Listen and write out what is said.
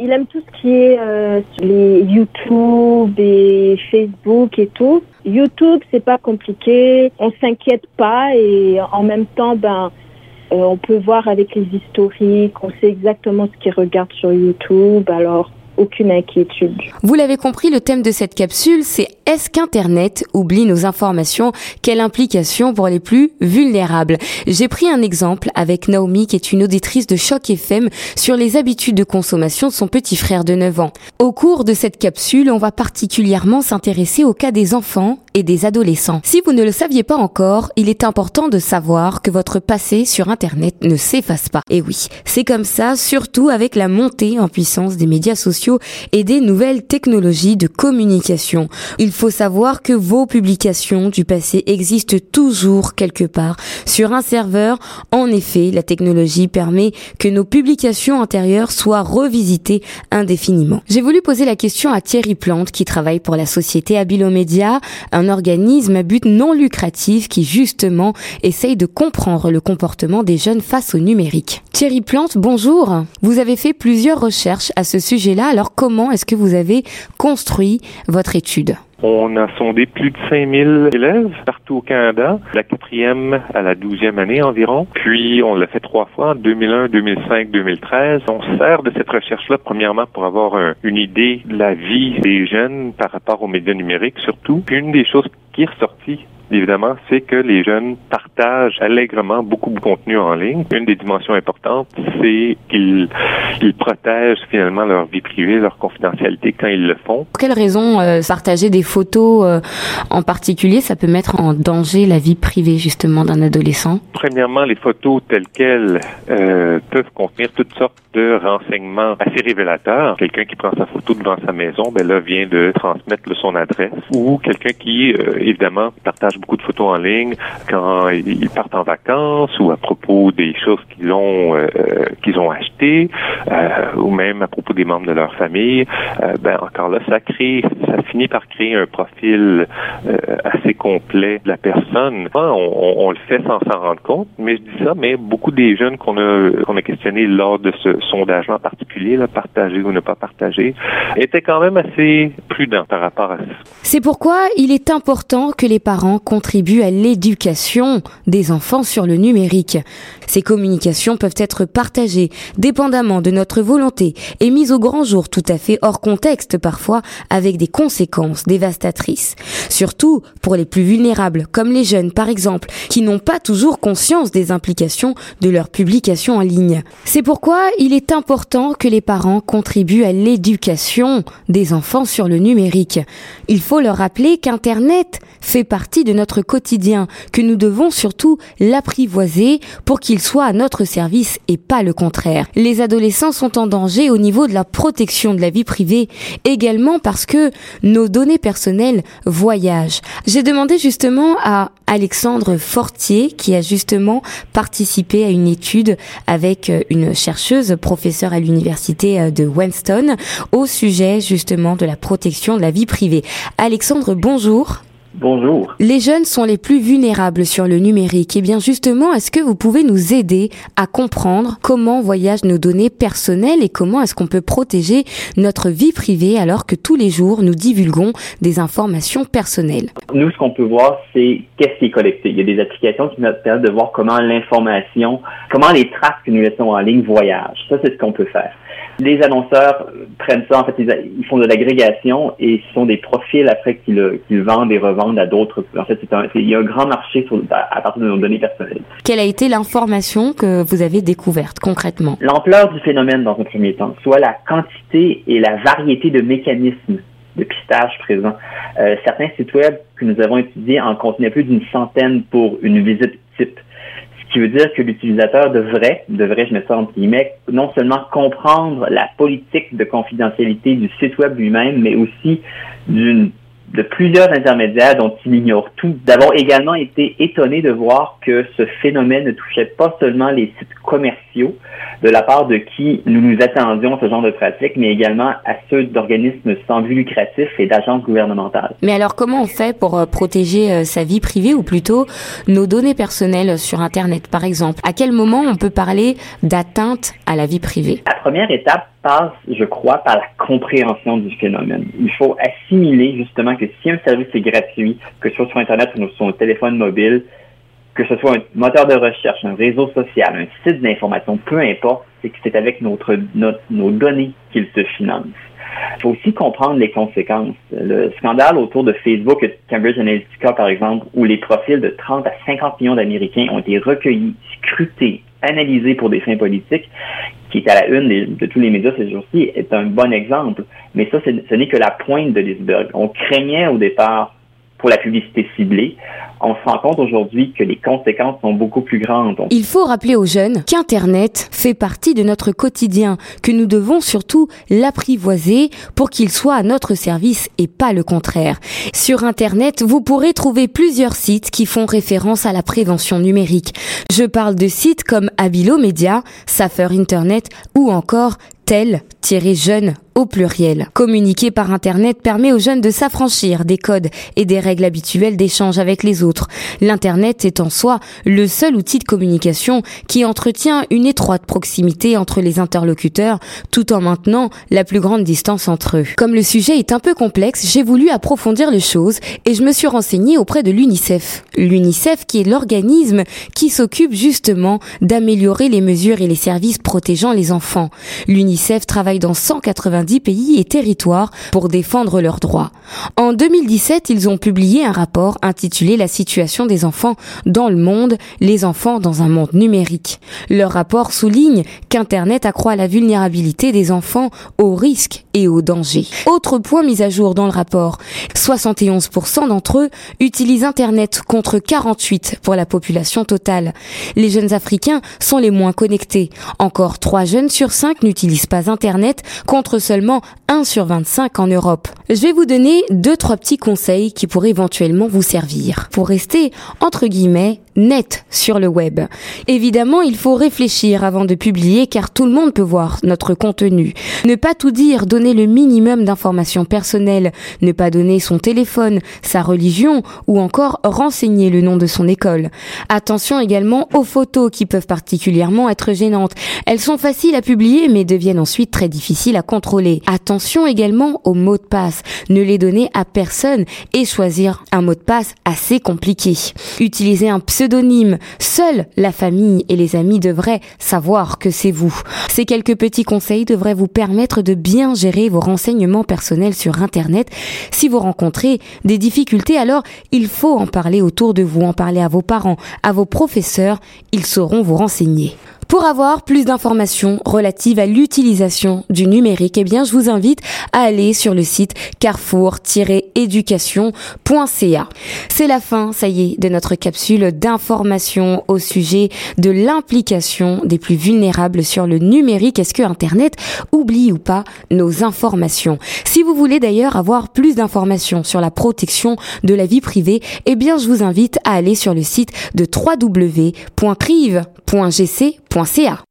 Il aime tout ce qui est euh, les YouTube et Facebook et tout. YouTube, c'est pas compliqué, on s'inquiète pas et en même temps, ben, euh, on peut voir avec les historiques, on sait exactement ce qu'il regarde sur YouTube. Alors, aucune inquiétude. Vous l'avez compris, le thème de cette capsule, c'est est-ce qu'Internet oublie nos informations? Quelle implication pour les plus vulnérables? J'ai pris un exemple avec Naomi, qui est une auditrice de Choc FM, sur les habitudes de consommation de son petit frère de 9 ans. Au cours de cette capsule, on va particulièrement s'intéresser au cas des enfants et des adolescents. Si vous ne le saviez pas encore, il est important de savoir que votre passé sur Internet ne s'efface pas. Et oui, c'est comme ça, surtout avec la montée en puissance des médias sociaux et des nouvelles technologies de communication. Il faut savoir que vos publications du passé existent toujours quelque part sur un serveur. En effet, la technologie permet que nos publications antérieures soient revisitées indéfiniment. J'ai voulu poser la question à Thierry Plante qui travaille pour la société Abilomedia, un organisme à but non lucratif qui justement essaye de comprendre le comportement des jeunes face au numérique. Thierry Plante, bonjour. Vous avez fait plusieurs recherches à ce sujet-là. Alors comment est-ce que vous avez construit votre étude? On a sondé plus de 5000 élèves partout au Canada, la quatrième à la douzième année environ. Puis on l'a fait trois fois, en 2001, 2005, 2013. On sert de cette recherche-là premièrement pour avoir une idée de la vie des jeunes par rapport aux médias numériques surtout. Puis une des choses qui est ressortie évidemment, c'est que les jeunes partagent allègrement beaucoup de contenu en ligne. Une des dimensions importantes, c'est qu'ils ils protègent finalement leur vie privée, leur confidentialité quand ils le font. Pour quelles raisons euh, partager des photos euh, en particulier, ça peut mettre en danger la vie privée justement d'un adolescent? Premièrement, les photos telles quelles euh, peuvent contenir toutes sortes de renseignements assez révélateurs. Quelqu'un qui prend sa photo devant sa maison, ben là vient de transmettre son adresse, ou quelqu'un qui évidemment partage beaucoup de photos en ligne quand ils partent en vacances ou à propos des choses qu'ils ont euh, qu'ils ont achetées euh, ou même à propos des membres de leur famille. Euh, ben encore là, ça crée, ça finit par créer un profil assez complet de la personne. On, on, le fait sans s'en rendre compte, mais je dis ça, mais beaucoup des jeunes qu'on a qu'on a questionnés lors de ce sondage en particulier, là, partager ou ne pas partager, étaient quand même assez prudents par rapport à ça. C'est pourquoi il est important que les parents contribue à l'éducation des enfants sur le numérique. Ces communications peuvent être partagées dépendamment de notre volonté et mises au grand jour tout à fait hors contexte parfois avec des conséquences dévastatrices. Surtout pour les plus vulnérables comme les jeunes par exemple qui n'ont pas toujours conscience des implications de leurs publications en ligne. C'est pourquoi il est important que les parents contribuent à l'éducation des enfants sur le numérique. Il faut leur rappeler qu'Internet fait partie de notre quotidien, que nous devons surtout l'apprivoiser pour qu'il soit à notre service et pas le contraire. Les adolescents sont en danger au niveau de la protection de la vie privée, également parce que nos données personnelles voyagent. J'ai demandé justement à Alexandre Fortier, qui a justement participé à une étude avec euh, une chercheuse, professeure à l'université euh, de Winston, au sujet justement de la protection de la vie privée. Alexandre, bonjour. Bonjour. Les jeunes sont les plus vulnérables sur le numérique. Et eh bien justement, est-ce que vous pouvez nous aider à comprendre comment voyagent nos données personnelles et comment est-ce qu'on peut protéger notre vie privée alors que tous les jours nous divulguons des informations personnelles? Nous, ce qu'on peut voir, c'est qu'est-ce qui est collecté. Il y a des applications qui nous permettent de voir comment l'information, comment les traces que nous laissons en ligne voyagent. Ça, c'est ce qu'on peut faire. Les annonceurs prennent ça, en fait, ils, font de l'agrégation et ce sont des profils après qu'ils vendent et revendent à d'autres. En fait, il y a un grand marché à, partir de nos données personnelles. Quelle a été l'information que vous avez découverte concrètement? L'ampleur du phénomène dans un premier temps, soit la quantité et la variété de mécanismes de pistage présents. Euh, certains sites web que nous avons étudiés en contenaient plus d'une centaine pour une visite type. Qui veut dire que l'utilisateur devrait, devrait, je mets ça entre guillemets, non seulement comprendre la politique de confidentialité du site web lui-même, mais aussi d'une de plusieurs intermédiaires dont il ignore tout, d'avoir également été étonné de voir que ce phénomène ne touchait pas seulement les sites commerciaux, de la part de qui nous nous attendions à ce genre de pratique, mais également à ceux d'organismes sans but lucratif et d'agences gouvernementales. Mais alors comment on fait pour euh, protéger euh, sa vie privée ou plutôt nos données personnelles sur Internet par exemple? À quel moment on peut parler d'atteinte à la vie privée? La première étape passe, je crois, par la compréhension du phénomène. Il faut assimiler justement que si un service est gratuit, que ce soit sur Internet ou sur un téléphone mobile, que ce soit un moteur de recherche, un réseau social, un site d'information, peu importe, c'est que c'est avec nos données qu'il se finance. Il faut aussi comprendre les conséquences. Le scandale autour de Facebook et Cambridge Analytica, par exemple, où les profils de 30 à 50 millions d'Américains ont été recueillis, scrutés, analysés pour des fins politiques, qui est à la une de tous les médias ces jours-ci, est un bon exemple. Mais ça, ce n'est que la pointe de l'iceberg. On craignait au départ pour la publicité ciblée, on se rend compte aujourd'hui que les conséquences sont beaucoup plus grandes. Il faut rappeler aux jeunes qu'Internet fait partie de notre quotidien, que nous devons surtout l'apprivoiser pour qu'il soit à notre service et pas le contraire. Sur Internet, vous pourrez trouver plusieurs sites qui font référence à la prévention numérique. Je parle de sites comme Abilo Media, Safer Internet ou encore tel-jeune au pluriel. Communiquer par Internet permet aux jeunes de s'affranchir des codes et des règles habituelles d'échange avec les autres. L'Internet est en soi le seul outil de communication qui entretient une étroite proximité entre les interlocuteurs tout en maintenant la plus grande distance entre eux. Comme le sujet est un peu complexe, j'ai voulu approfondir les choses et je me suis renseignée auprès de l'UNICEF. L'UNICEF qui est l'organisme qui s'occupe justement d'améliorer les mesures et les services protégeant les enfants. Travaille dans 190 pays et territoires pour défendre leurs droits. En 2017, ils ont publié un rapport intitulé La situation des enfants dans le monde, les enfants dans un monde numérique. Leur rapport souligne qu'Internet accroît la vulnérabilité des enfants aux risques et aux dangers. Autre point mis à jour dans le rapport, 71% d'entre eux utilisent Internet contre 48% pour la population totale. Les jeunes africains sont les moins connectés. Encore 3 jeunes sur 5 n'utilisent pas Internet contre seulement 1 sur 25 en Europe. Je vais vous donner deux trois petits conseils qui pourraient éventuellement vous servir pour rester entre guillemets net sur le web. Évidemment, il faut réfléchir avant de publier car tout le monde peut voir notre contenu. Ne pas tout dire, donner le minimum d'informations personnelles, ne pas donner son téléphone, sa religion ou encore renseigner le nom de son école. Attention également aux photos qui peuvent particulièrement être gênantes. Elles sont faciles à publier mais deviennent ensuite très difficiles à contrôler. Attention également aux mots de passe. Ne les donner à personne et choisir un mot de passe assez compliqué. Utiliser un pseudo pseudonyme. Seule la famille et les amis devraient savoir que c'est vous. Ces quelques petits conseils devraient vous permettre de bien gérer vos renseignements personnels sur Internet. Si vous rencontrez des difficultés, alors il faut en parler autour de vous, en parler à vos parents, à vos professeurs. Ils sauront vous renseigner. Pour avoir plus d'informations relatives à l'utilisation du numérique, eh bien, je vous invite à aller sur le site carrefour-éducation.ca. C'est la fin, ça y est, de notre capsule d'information au sujet de l'implication des plus vulnérables sur le numérique. Est-ce que Internet oublie ou pas nos informations? Si vous voulez d'ailleurs avoir plus d'informations sur la protection de la vie privée, eh bien, je vous invite à aller sur le site de www.prive.gc.ca.